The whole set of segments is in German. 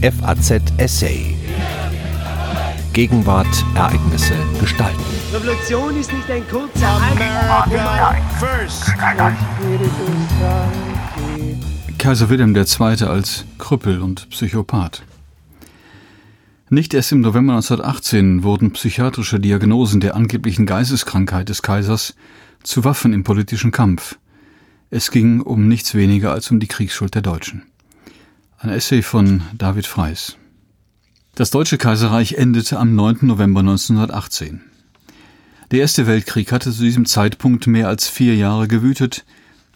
FAZ Essay. Gegenwart, Ereignisse, Gestalten. Revolution ist nicht ein kurzer America first. Kaiser Wilhelm II. als Krüppel und Psychopath. Nicht erst im November 1918 wurden psychiatrische Diagnosen der angeblichen Geisteskrankheit des Kaisers zu Waffen im politischen Kampf. Es ging um nichts weniger als um die Kriegsschuld der Deutschen. Ein Essay von David Freis. Das Deutsche Kaiserreich endete am 9. November 1918. Der Erste Weltkrieg hatte zu diesem Zeitpunkt mehr als vier Jahre gewütet,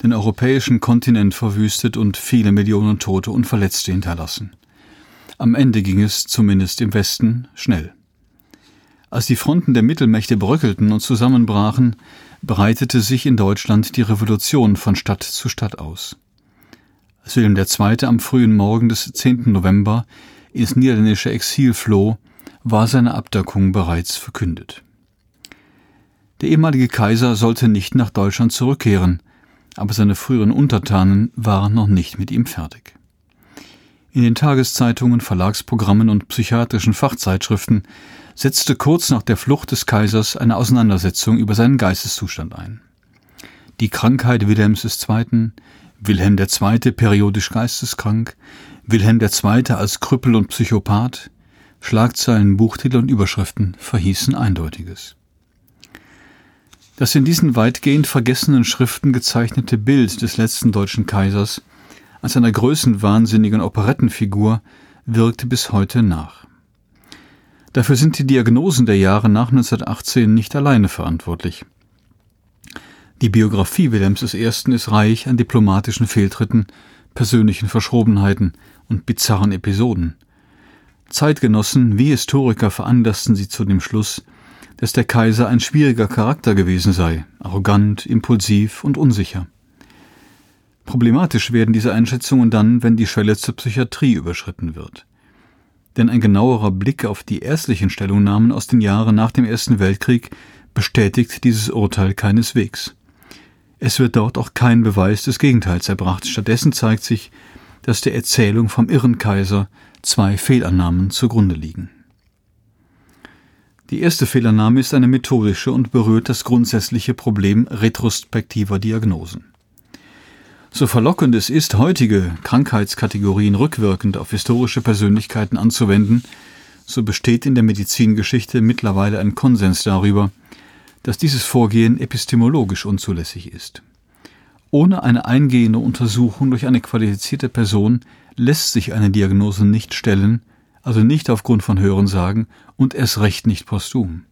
den europäischen Kontinent verwüstet und viele Millionen Tote und Verletzte hinterlassen. Am Ende ging es, zumindest im Westen, schnell. Als die Fronten der Mittelmächte bröckelten und zusammenbrachen, breitete sich in Deutschland die Revolution von Stadt zu Stadt aus. Als Wilhelm II. am frühen Morgen des 10. November ins niederländische Exil floh, war seine Abdankung bereits verkündet. Der ehemalige Kaiser sollte nicht nach Deutschland zurückkehren, aber seine früheren Untertanen waren noch nicht mit ihm fertig. In den Tageszeitungen, Verlagsprogrammen und psychiatrischen Fachzeitschriften setzte kurz nach der Flucht des Kaisers eine Auseinandersetzung über seinen Geisteszustand ein. Die Krankheit Wilhelms II., Wilhelm II. periodisch geisteskrank, Wilhelm II. als Krüppel und Psychopath, Schlagzeilen, Buchtitel und Überschriften verhießen Eindeutiges. Das in diesen weitgehend vergessenen Schriften gezeichnete Bild des letzten deutschen Kaisers als einer größenwahnsinnigen Operettenfigur wirkte bis heute nach. Dafür sind die Diagnosen der Jahre nach 1918 nicht alleine verantwortlich. Die Biografie Wilhelms I. ist reich an diplomatischen Fehltritten, persönlichen Verschrobenheiten und bizarren Episoden. Zeitgenossen wie Historiker veranlassten sie zu dem Schluss, dass der Kaiser ein schwieriger Charakter gewesen sei, arrogant, impulsiv und unsicher. Problematisch werden diese Einschätzungen dann, wenn die Schwelle zur Psychiatrie überschritten wird. Denn ein genauerer Blick auf die ärztlichen Stellungnahmen aus den Jahren nach dem Ersten Weltkrieg bestätigt dieses Urteil keineswegs. Es wird dort auch kein Beweis des Gegenteils erbracht. Stattdessen zeigt sich, dass der Erzählung vom irren Kaiser zwei Fehlannahmen zugrunde liegen. Die erste Fehlannahme ist eine methodische und berührt das grundsätzliche Problem retrospektiver Diagnosen. So verlockend es ist, heutige Krankheitskategorien rückwirkend auf historische Persönlichkeiten anzuwenden, so besteht in der Medizingeschichte mittlerweile ein Konsens darüber, dass dieses Vorgehen epistemologisch unzulässig ist. Ohne eine eingehende Untersuchung durch eine qualifizierte Person lässt sich eine Diagnose nicht stellen, also nicht aufgrund von Hörensagen und erst recht nicht posthum.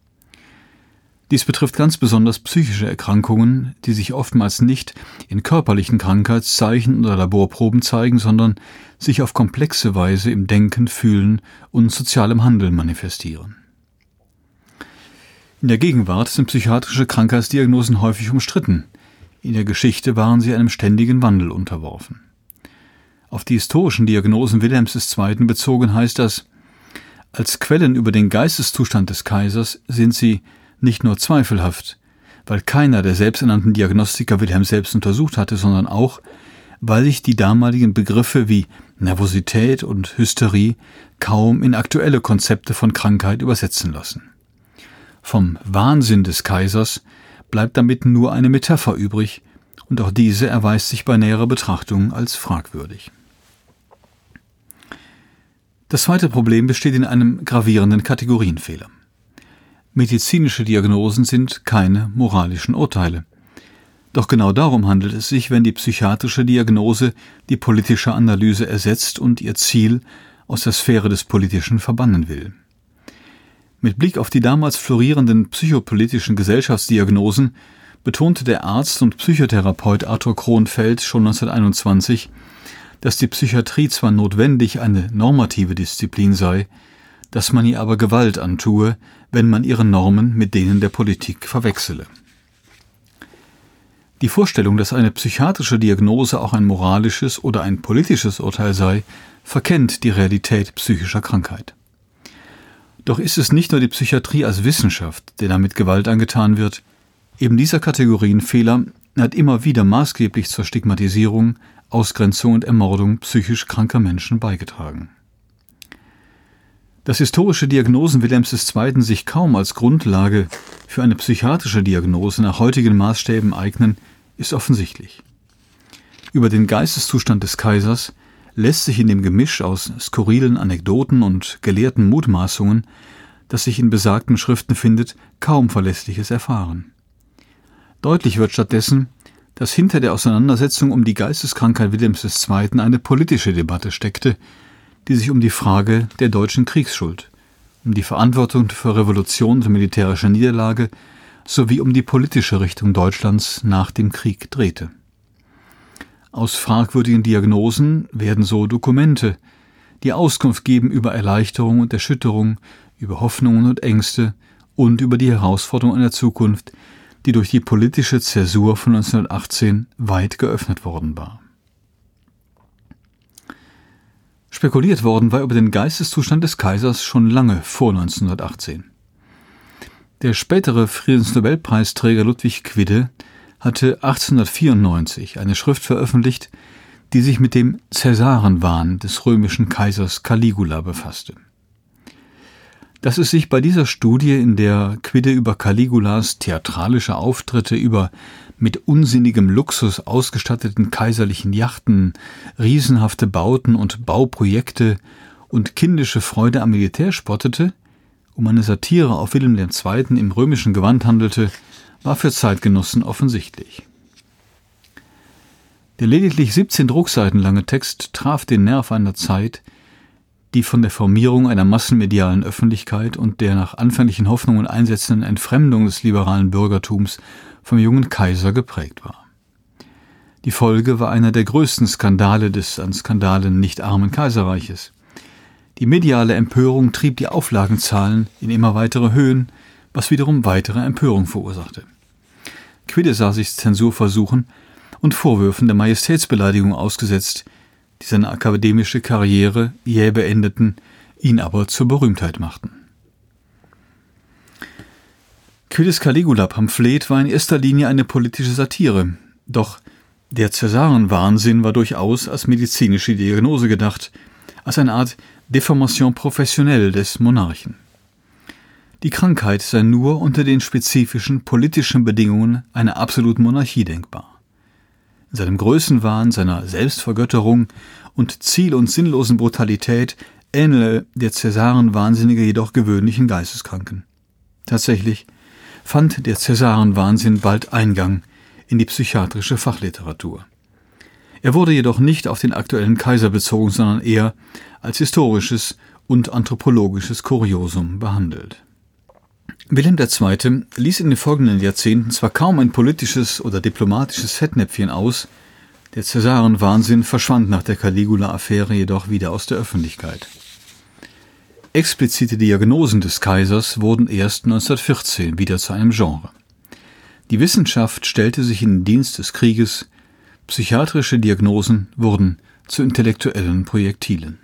Dies betrifft ganz besonders psychische Erkrankungen, die sich oftmals nicht in körperlichen Krankheitszeichen oder Laborproben zeigen, sondern sich auf komplexe Weise im Denken, Fühlen und sozialem Handeln manifestieren. In der Gegenwart sind psychiatrische Krankheitsdiagnosen häufig umstritten. In der Geschichte waren sie einem ständigen Wandel unterworfen. Auf die historischen Diagnosen Wilhelms II. bezogen heißt das, als Quellen über den Geisteszustand des Kaisers sind sie nicht nur zweifelhaft, weil keiner der selbsternannten Diagnostiker Wilhelm selbst untersucht hatte, sondern auch, weil sich die damaligen Begriffe wie Nervosität und Hysterie kaum in aktuelle Konzepte von Krankheit übersetzen lassen. Vom Wahnsinn des Kaisers bleibt damit nur eine Metapher übrig, und auch diese erweist sich bei näherer Betrachtung als fragwürdig. Das zweite Problem besteht in einem gravierenden Kategorienfehler. Medizinische Diagnosen sind keine moralischen Urteile. Doch genau darum handelt es sich, wenn die psychiatrische Diagnose die politische Analyse ersetzt und ihr Ziel aus der Sphäre des Politischen verbannen will. Mit Blick auf die damals florierenden psychopolitischen Gesellschaftsdiagnosen betonte der Arzt und Psychotherapeut Arthur Kronfeld schon 1921, dass die Psychiatrie zwar notwendig eine normative Disziplin sei, dass man ihr aber Gewalt antue, wenn man ihre Normen mit denen der Politik verwechsele. Die Vorstellung, dass eine psychiatrische Diagnose auch ein moralisches oder ein politisches Urteil sei, verkennt die Realität psychischer Krankheit. Doch ist es nicht nur die Psychiatrie als Wissenschaft, der damit Gewalt angetan wird, eben dieser Kategorienfehler hat immer wieder maßgeblich zur Stigmatisierung, Ausgrenzung und Ermordung psychisch kranker Menschen beigetragen. Dass historische Diagnosen Wilhelms II. sich kaum als Grundlage für eine psychiatrische Diagnose nach heutigen Maßstäben eignen, ist offensichtlich. Über den Geisteszustand des Kaisers lässt sich in dem Gemisch aus skurrilen Anekdoten und gelehrten Mutmaßungen, das sich in besagten Schriften findet, kaum Verlässliches erfahren. Deutlich wird stattdessen, dass hinter der Auseinandersetzung um die Geisteskrankheit Wilhelms II. eine politische Debatte steckte, die sich um die Frage der deutschen Kriegsschuld, um die Verantwortung für Revolution und militärische Niederlage sowie um die politische Richtung Deutschlands nach dem Krieg drehte. Aus fragwürdigen Diagnosen werden so Dokumente, die Auskunft geben über Erleichterung und Erschütterung, über Hoffnungen und Ängste und über die Herausforderungen einer Zukunft, die durch die politische Zäsur von 1918 weit geöffnet worden war. Spekuliert worden war über den Geisteszustand des Kaisers schon lange vor 1918. Der spätere Friedensnobelpreisträger Ludwig Quidde hatte 1894 eine Schrift veröffentlicht, die sich mit dem Cäsarenwahn des römischen Kaisers Caligula befasste. Dass es sich bei dieser Studie, in der Quidde über Caligulas theatralische Auftritte, über mit unsinnigem Luxus ausgestatteten kaiserlichen Yachten, riesenhafte Bauten und Bauprojekte und kindische Freude am Militär spottete, um eine Satire auf Wilhelm II. im römischen Gewand handelte, war für Zeitgenossen offensichtlich. Der lediglich 17 Druckseiten lange Text traf den Nerv einer Zeit, die von der Formierung einer massenmedialen Öffentlichkeit und der nach anfänglichen Hoffnungen einsetzenden Entfremdung des liberalen Bürgertums vom jungen Kaiser geprägt war. Die Folge war einer der größten Skandale des an Skandalen nicht armen Kaiserreiches. Die mediale Empörung trieb die Auflagenzahlen in immer weitere Höhen, was wiederum weitere Empörung verursachte. Quidde sah sich Zensurversuchen und Vorwürfen der Majestätsbeleidigung ausgesetzt, die seine akademische Karriere jäh beendeten, ihn aber zur Berühmtheit machten. Quiddes Caligula-Pamphlet war in erster Linie eine politische Satire, doch der Cäsarenwahnsinn war durchaus als medizinische Diagnose gedacht, als eine Art Deformation professionelle des Monarchen. Die Krankheit sei nur unter den spezifischen politischen Bedingungen einer absoluten Monarchie denkbar. In seinem Größenwahn, seiner Selbstvergötterung und ziel- und sinnlosen Brutalität ähnele der Cäsarenwahnsinnige jedoch gewöhnlichen Geisteskranken. Tatsächlich fand der Cäsarenwahnsinn bald Eingang in die psychiatrische Fachliteratur. Er wurde jedoch nicht auf den aktuellen Kaiser bezogen, sondern eher als historisches und anthropologisches Kuriosum behandelt. Wilhelm II. ließ in den folgenden Jahrzehnten zwar kaum ein politisches oder diplomatisches Fettnäpfchen aus, der Cäsarenwahnsinn verschwand nach der Caligula-Affäre jedoch wieder aus der Öffentlichkeit. Explizite Diagnosen des Kaisers wurden erst 1914 wieder zu einem Genre. Die Wissenschaft stellte sich in den Dienst des Krieges, psychiatrische Diagnosen wurden zu intellektuellen Projektilen.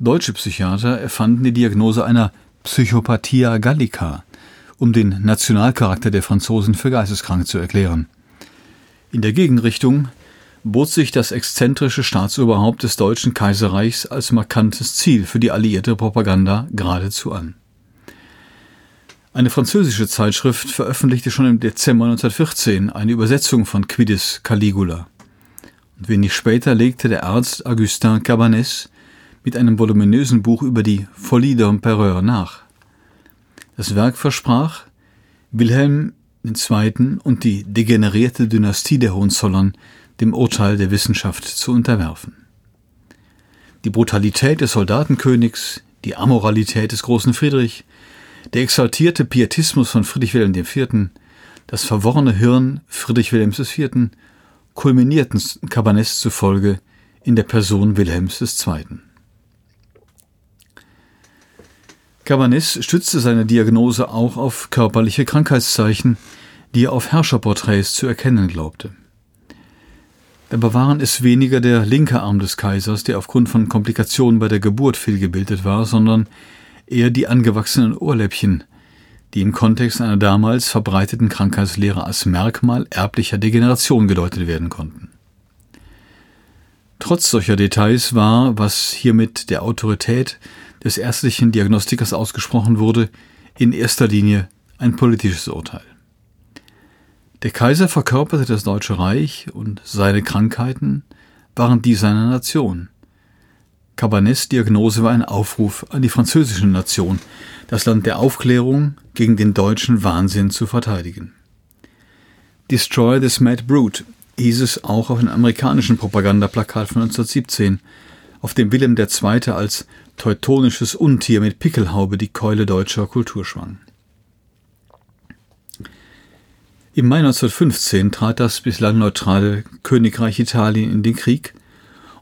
Deutsche Psychiater erfanden die Diagnose einer Psychopathia Gallica, um den Nationalcharakter der Franzosen für geisteskrank zu erklären. In der Gegenrichtung bot sich das exzentrische Staatsoberhaupt des Deutschen Kaiserreichs als markantes Ziel für die alliierte Propaganda geradezu an. Eine französische Zeitschrift veröffentlichte schon im Dezember 1914 eine Übersetzung von Quiddes Caligula. Und wenig später legte der Arzt Augustin Cabanès mit einem voluminösen Buch über die Folie d'Empereur nach. Das Werk versprach, Wilhelm II. und die degenerierte Dynastie der Hohenzollern dem Urteil der Wissenschaft zu unterwerfen. Die Brutalität des Soldatenkönigs, die Amoralität des großen Friedrich, der exaltierte Pietismus von Friedrich Wilhelm IV., das verworrene Hirn Friedrich Wilhelms IV. kulminierten Cabanès zufolge in der Person Wilhelms II. Cabanis stützte seine Diagnose auch auf körperliche Krankheitszeichen, die er auf Herrscherporträts zu erkennen glaubte. Dabei waren es weniger der linke Arm des Kaisers, der aufgrund von Komplikationen bei der Geburt fehlgebildet war, sondern eher die angewachsenen Ohrläppchen, die im Kontext einer damals verbreiteten Krankheitslehre als Merkmal erblicher Degeneration gedeutet werden konnten. Trotz solcher Details war, was hier mit der Autorität des ärztlichen Diagnostikers ausgesprochen wurde, in erster Linie ein politisches Urteil. Der Kaiser verkörperte das Deutsche Reich und seine Krankheiten waren die seiner Nation. Cabanets Diagnose war ein Aufruf an die französische Nation, das Land der Aufklärung gegen den deutschen Wahnsinn zu verteidigen. Destroy this mad brute hieß es auch auf einem amerikanischen Propagandaplakat von 1917, auf dem Wilhelm II. als teutonisches Untier mit Pickelhaube die Keule deutscher Kultur schwang. Im Mai 1915 trat das bislang neutrale Königreich Italien in den Krieg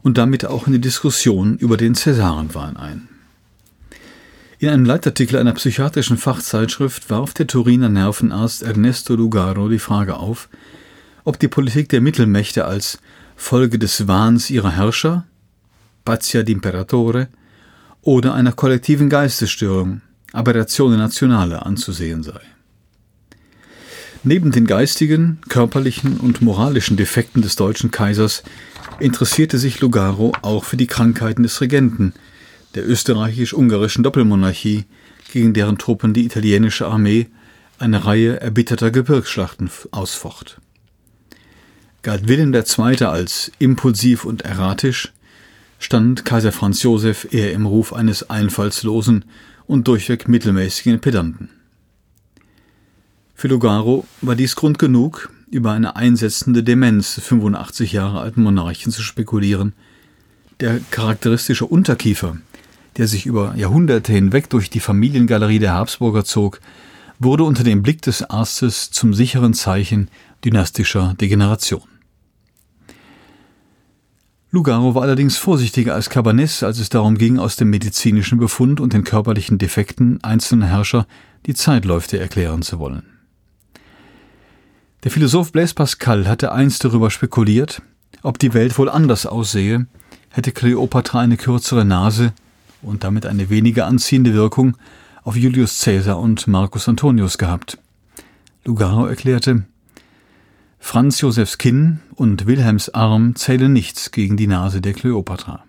und damit auch in die Diskussion über den Cäsarenwahn ein. In einem Leitartikel einer psychiatrischen Fachzeitschrift warf der Turiner Nervenarzt Ernesto Lugaro die Frage auf, ob die Politik der Mittelmächte als Folge des Wahns ihrer Herrscher, Pazia d'Imperatore, oder einer kollektiven Geistesstörung, Aberratione Nationale, anzusehen sei. Neben den geistigen, körperlichen und moralischen Defekten des deutschen Kaisers interessierte sich Lugaro auch für die Krankheiten des Regenten, der österreichisch-ungarischen Doppelmonarchie, gegen deren Truppen die italienische Armee eine Reihe erbitterter Gebirgsschlachten ausfocht. Galt Wilhelm II. als impulsiv und erratisch, stand Kaiser Franz Josef eher im Ruf eines einfallslosen und durchweg mittelmäßigen Pedanten. Für Lugaro war dies Grund genug, über eine einsetzende Demenz des 85 Jahre alten Monarchen zu spekulieren. Der charakteristische Unterkiefer, der sich über Jahrhunderte hinweg durch die Familiengalerie der Habsburger zog, wurde unter dem Blick des Arztes zum sicheren Zeichen dynastischer Degeneration. Lugaro war allerdings vorsichtiger als Cabanes, als es darum ging, aus dem medizinischen Befund und den körperlichen Defekten einzelner Herrscher die Zeitläufe erklären zu wollen. Der Philosoph Blaise Pascal hatte einst darüber spekuliert, ob die Welt wohl anders aussehe, hätte Kleopatra eine kürzere Nase und damit eine weniger anziehende Wirkung auf Julius Caesar und Marcus Antonius gehabt. Lugaro erklärte, Franz Josefs Kinn und Wilhelms Arm zählen nichts gegen die Nase der Kleopatra.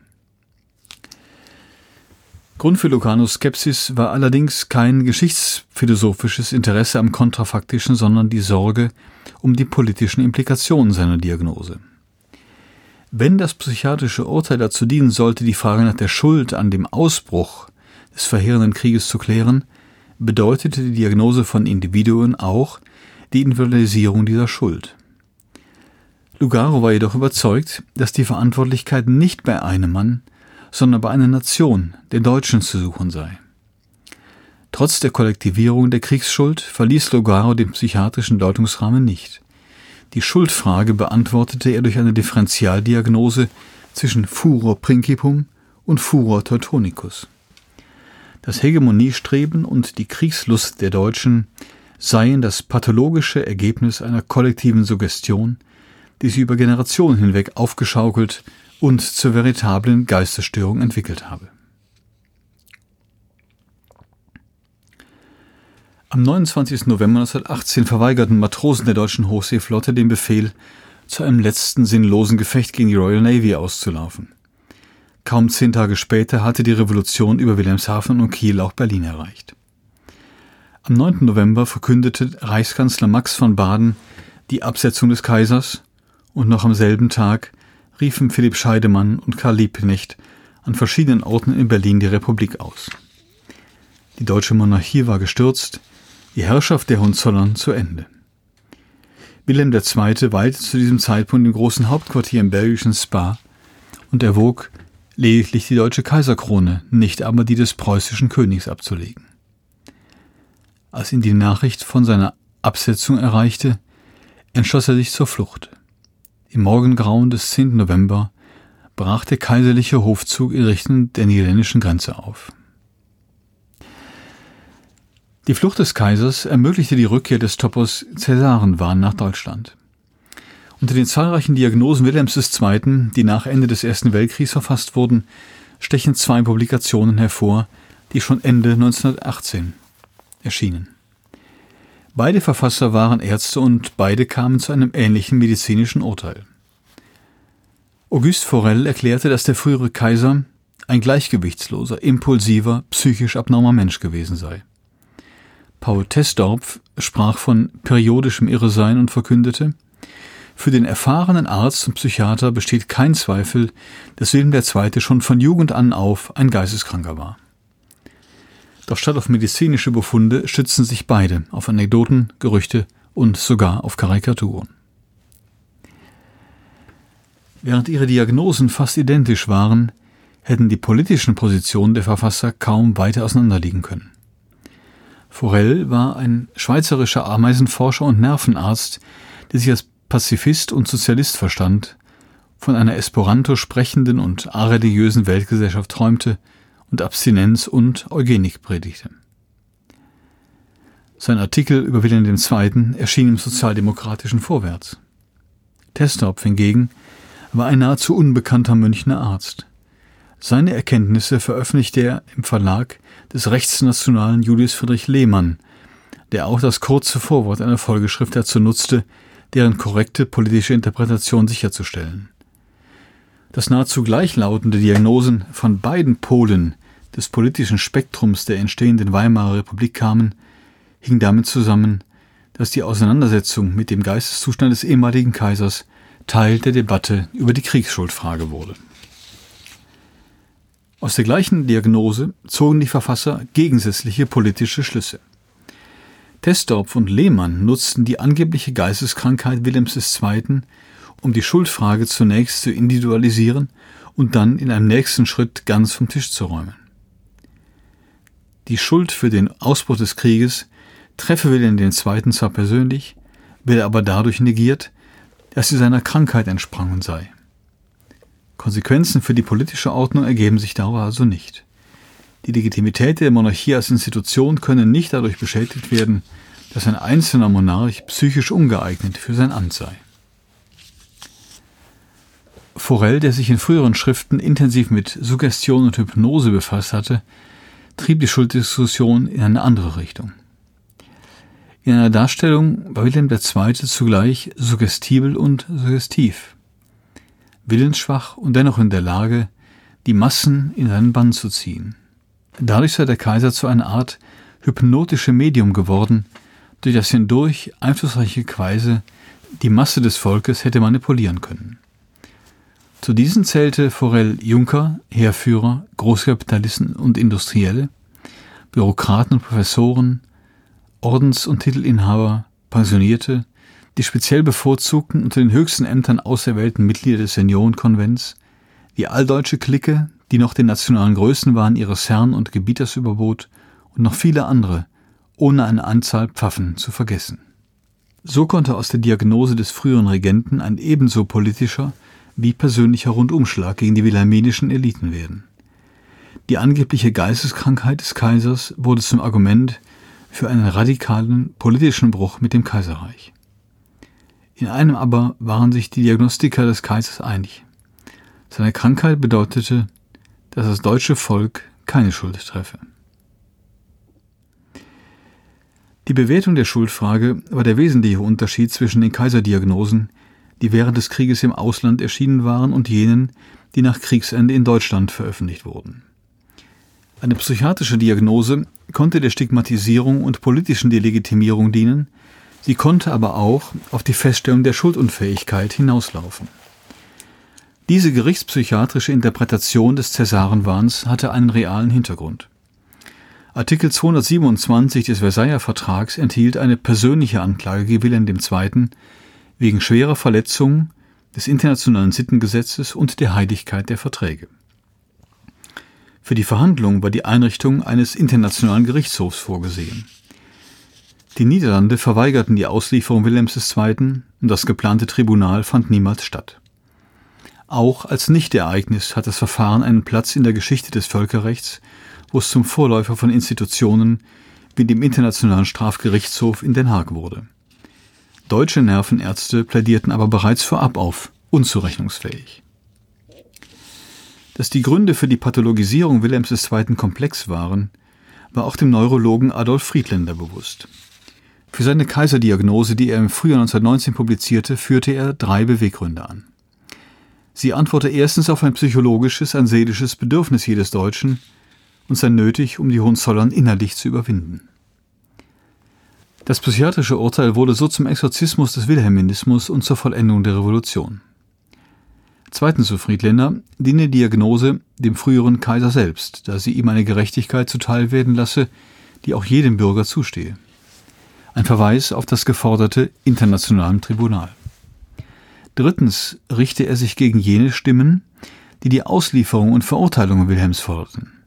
Grund für Lucanus Skepsis war allerdings kein geschichtsphilosophisches Interesse am Kontrafaktischen, sondern die Sorge um die politischen Implikationen seiner Diagnose. Wenn das psychiatrische Urteil dazu dienen sollte, die Frage nach der Schuld an dem Ausbruch des verheerenden Krieges zu klären, bedeutete die Diagnose von Individuen auch die Individualisierung dieser Schuld. Lugaro war jedoch überzeugt, dass die Verantwortlichkeit nicht bei einem Mann, sondern bei einer Nation, den Deutschen, zu suchen sei. Trotz der Kollektivierung der Kriegsschuld verließ Logaro den psychiatrischen Deutungsrahmen nicht. Die Schuldfrage beantwortete er durch eine Differentialdiagnose zwischen Furor principum und Furor teutonicus. Das Hegemoniestreben und die Kriegslust der Deutschen seien das pathologische Ergebnis einer kollektiven Suggestion, die sie über Generationen hinweg aufgeschaukelt und zur veritablen Geistesstörung entwickelt habe. Am 29. November 1918 verweigerten Matrosen der deutschen Hochseeflotte den Befehl, zu einem letzten sinnlosen Gefecht gegen die Royal Navy auszulaufen. Kaum zehn Tage später hatte die Revolution über Wilhelmshaven und Kiel auch Berlin erreicht. Am 9. November verkündete Reichskanzler Max von Baden die Absetzung des Kaisers und noch am selben Tag riefen Philipp Scheidemann und Karl Liebknecht an verschiedenen Orten in Berlin die Republik aus. Die deutsche Monarchie war gestürzt, die Herrschaft der Hohenzollern zu Ende. Wilhelm II. weilte zu diesem Zeitpunkt im großen Hauptquartier im belgischen Spa und erwog, lediglich die deutsche Kaiserkrone, nicht aber die des preußischen Königs abzulegen. Als ihn die Nachricht von seiner Absetzung erreichte, entschloss er sich zur Flucht. Im Morgengrauen des 10. November brach der kaiserliche Hofzug in Richtung der niederländischen Grenze auf. Die Flucht des Kaisers ermöglichte die Rückkehr des Topos Cäsarenwahn nach Deutschland. Unter den zahlreichen Diagnosen Wilhelms II., die nach Ende des Ersten Weltkriegs verfasst wurden, stechen zwei Publikationen hervor, die schon Ende 1918 erschienen. Beide Verfasser waren Ärzte und beide kamen zu einem ähnlichen medizinischen Urteil. Auguste Forel erklärte, dass der frühere Kaiser ein gleichgewichtsloser, impulsiver, psychisch abnormer Mensch gewesen sei. Paul Tesdorpf sprach von periodischem Irresein und verkündete, für den erfahrenen Arzt und Psychiater besteht kein Zweifel, dass Wilhelm II. schon von Jugend an auf ein Geisteskranker war. Doch statt auf medizinische Befunde stützen sich beide auf Anekdoten, Gerüchte und sogar auf Karikaturen. Während ihre Diagnosen fast identisch waren, hätten die politischen Positionen der Verfasser kaum weiter auseinanderliegen können. Forel war ein schweizerischer Ameisenforscher und Nervenarzt, der sich als Pazifist und Sozialist verstand, von einer Esperanto sprechenden und areligiösen Weltgesellschaft träumte und Abstinenz und Eugenik predigte. Sein Artikel über Wilhelm II. erschien im sozialdemokratischen Vorwärts. Testorp hingegen war ein nahezu unbekannter Münchner Arzt. Seine Erkenntnisse veröffentlichte er im Verlag des rechtsnationalen Julius Friedrich Lehmann, der auch das kurze Vorwort einer Folgeschrift dazu nutzte, deren korrekte politische Interpretation sicherzustellen. Dass nahezu gleichlautende Diagnosen von beiden Polen des politischen Spektrums der entstehenden Weimarer Republik kamen, hing damit zusammen, dass die Auseinandersetzung mit dem Geisteszustand des ehemaligen Kaisers Teil der Debatte über die Kriegsschuldfrage wurde. Aus der gleichen Diagnose zogen die Verfasser gegensätzliche politische Schlüsse. Testorpf und Lehmann nutzten die angebliche Geisteskrankheit Wilhelms II., um die Schuldfrage zunächst zu individualisieren und dann in einem nächsten Schritt ganz vom Tisch zu räumen. Die Schuld für den Ausbruch des Krieges treffe Wilhelm II. zwar persönlich, werde aber dadurch negiert, dass sie seiner Krankheit entsprangen sei. Konsequenzen für die politische Ordnung ergeben sich darüber also nicht. Die Legitimität der Monarchie als Institution könne nicht dadurch beschädigt werden, dass ein einzelner Monarch psychisch ungeeignet für sein Amt sei. Forel, der sich in früheren Schriften intensiv mit Suggestion und Hypnose befasst hatte, trieb die Schulddiskussion in eine andere Richtung. In einer Darstellung war Wilhelm II. zugleich suggestibel und suggestiv, willensschwach und dennoch in der Lage, die Massen in seinen Bann zu ziehen. Dadurch sei der Kaiser zu einer Art hypnotische Medium geworden, durch das hindurch einflussreiche Kreise die Masse des Volkes hätte manipulieren können. Zu diesen zählte Forel Juncker, Heerführer, Großkapitalisten und Industrielle, Bürokraten und Professoren, Ordens- und Titelinhaber, Pensionierte, die speziell bevorzugten unter den höchsten Ämtern auserwählten Mitglieder des Seniorenkonvents, die alldeutsche Clique, die noch den nationalen Größen waren ihres Herrn und Gebieters überbot, und noch viele andere, ohne eine Anzahl Pfaffen zu vergessen. So konnte aus der Diagnose des früheren Regenten ein ebenso politischer wie persönlicher Rundumschlag gegen die wilhelminischen Eliten werden. Die angebliche Geisteskrankheit des Kaisers wurde zum Argument für einen radikalen politischen Bruch mit dem Kaiserreich. In einem aber waren sich die Diagnostiker des Kaisers einig. Seine Krankheit bedeutete, dass das deutsche Volk keine Schuld treffe. Die Bewertung der Schuldfrage war der wesentliche Unterschied zwischen den Kaiserdiagnosen, die während des Krieges im Ausland erschienen waren, und jenen, die nach Kriegsende in Deutschland veröffentlicht wurden. Eine psychiatrische Diagnose konnte der Stigmatisierung und politischen Delegitimierung dienen, sie konnte aber auch auf die Feststellung der Schuldunfähigkeit hinauslaufen. Diese gerichtspsychiatrische Interpretation des Cäsarenwahns hatte einen realen Hintergrund. Artikel 227 des Versailler Vertrags enthielt eine persönliche Anklage gegen Wilhelm II. Wegen schwerer Verletzung des internationalen Sittengesetzes und der Heiligkeit der Verträge. Für die Verhandlung war die Einrichtung eines internationalen Gerichtshofs vorgesehen. Die Niederlande verweigerten die Auslieferung Wilhelms II. und das geplante Tribunal fand niemals statt. Auch als Nichtereignis hat das Verfahren einen Platz in der Geschichte des Völkerrechts, wo es zum Vorläufer von Institutionen wie dem Internationalen Strafgerichtshof in Den Haag wurde. Deutsche Nervenärzte plädierten aber bereits vorab auf unzurechnungsfähig. Dass die Gründe für die Pathologisierung Wilhelms II. komplex waren, war auch dem Neurologen Adolf Friedländer bewusst. Für seine Kaiserdiagnose, die er im Frühjahr 1919 publizierte, führte er drei Beweggründe an. Sie antworte erstens auf ein psychologisches, ein seelisches Bedürfnis jedes Deutschen und sei nötig, um die Hohenzollern innerlich zu überwinden. Das psychiatrische Urteil wurde so zum Exorzismus des Wilhelminismus und zur Vollendung der Revolution. Zweitens, so Friedländer, diene Diagnose dem früheren Kaiser selbst, da sie ihm eine Gerechtigkeit zuteilwerden lasse, die auch jedem Bürger zustehe. Ein Verweis auf das geforderte internationalen Tribunal. Drittens richte er sich gegen jene Stimmen, die die Auslieferung und Verurteilung Wilhelms forderten.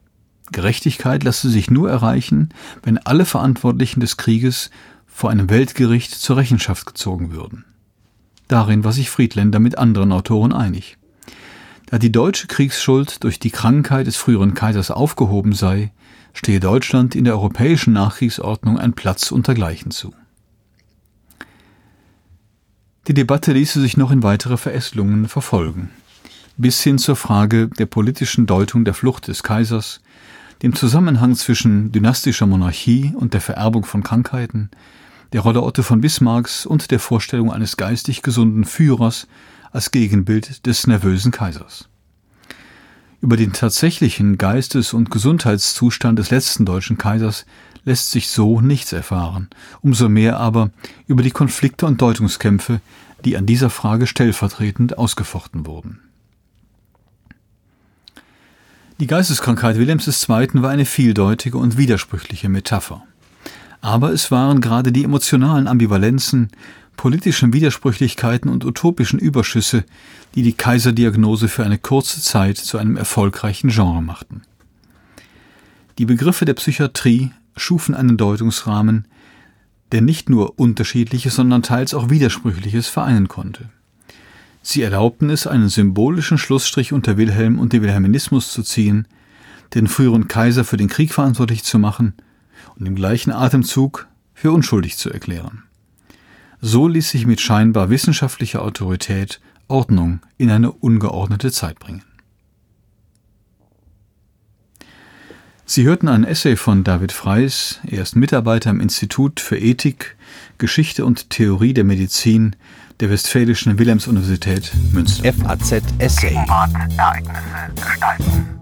Gerechtigkeit lasse sich nur erreichen, wenn alle Verantwortlichen des Krieges vor einem Weltgericht zur Rechenschaft gezogen würden. Darin war sich Friedländer mit anderen Autoren einig. Da die deutsche Kriegsschuld durch die Krankheit des früheren Kaisers aufgehoben sei, stehe Deutschland in der europäischen Nachkriegsordnung ein Platz untergleichen zu. Die Debatte ließe sich noch in weitere Verästelungen verfolgen, bis hin zur Frage der politischen Deutung der Flucht des Kaisers, dem Zusammenhang zwischen dynastischer Monarchie und der Vererbung von Krankheiten, der Rolle Otto von Bismarcks und der Vorstellung eines geistig gesunden Führers als Gegenbild des nervösen Kaisers. Über den tatsächlichen Geistes- und Gesundheitszustand des letzten deutschen Kaisers lässt sich so nichts erfahren, umso mehr aber über die Konflikte und Deutungskämpfe, die an dieser Frage stellvertretend ausgefochten wurden. Die Geisteskrankheit Wilhelms II. war eine vieldeutige und widersprüchliche Metapher. Aber es waren gerade die emotionalen Ambivalenzen, politischen Widersprüchlichkeiten und utopischen Überschüsse, die die Kaiserdiagnose für eine kurze Zeit zu einem erfolgreichen Genre machten. Die Begriffe der Psychiatrie schufen einen Deutungsrahmen, der nicht nur unterschiedliches, sondern teils auch widersprüchliches vereinen konnte. Sie erlaubten es, einen symbolischen Schlussstrich unter Wilhelm und den Wilhelminismus zu ziehen, den früheren Kaiser für den Krieg verantwortlich zu machen und im gleichen Atemzug für unschuldig zu erklären. So ließ sich mit scheinbar wissenschaftlicher Autorität Ordnung in eine ungeordnete Zeit bringen. Sie hörten ein Essay von David Freis, er ist Mitarbeiter im Institut für Ethik, Geschichte und Theorie der Medizin der Westfälischen Wilhelms-Universität Münster. FAZ Essay. Ereignisse gestalten.